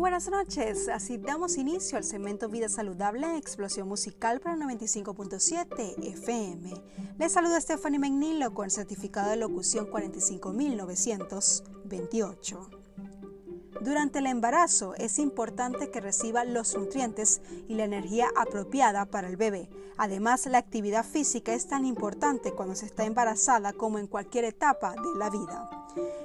buenas noches. Así damos inicio al segmento Vida Saludable Explosión Musical para 95.7 FM. Les saluda Stephanie McNeil con certificado de locución 45928. Durante el embarazo es importante que reciba los nutrientes y la energía apropiada para el bebé. Además, la actividad física es tan importante cuando se está embarazada como en cualquier etapa de la vida.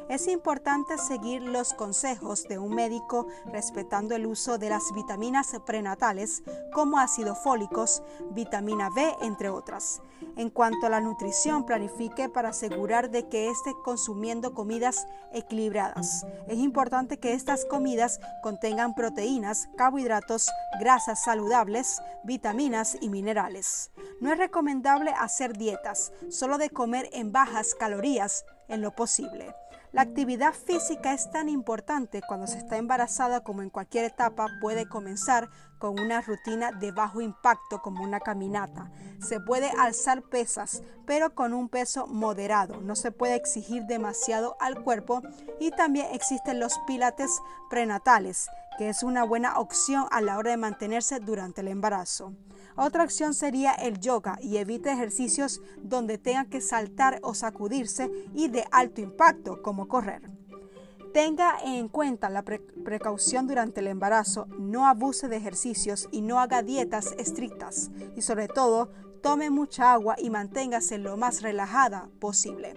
Es importante seguir los consejos de un médico respetando el uso de las vitaminas prenatales como ácido fólicos, vitamina B, entre otras. En cuanto a la nutrición, planifique para asegurar de que esté consumiendo comidas equilibradas. Es importante que estas comidas contengan proteínas, carbohidratos, grasas saludables, vitaminas y minerales. No es recomendable hacer dietas, solo de comer en bajas calorías en lo posible. La actividad física es tan importante cuando se está embarazada como en cualquier etapa puede comenzar con una rutina de bajo impacto como una caminata. Se puede alzar pesas, pero con un peso moderado. No se puede exigir demasiado al cuerpo y también existen los pilates prenatales, que es una buena opción a la hora de mantenerse durante el embarazo. Otra opción sería el yoga y evite ejercicios donde tenga que saltar o sacudirse y de alto impacto como correr. Tenga en cuenta la precaución durante el embarazo, no abuse de ejercicios y no haga dietas estrictas y sobre todo tome mucha agua y manténgase lo más relajada posible.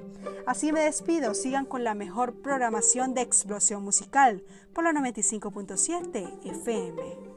Así me despido, sigan con la mejor programación de explosión musical por la 95.7 FM.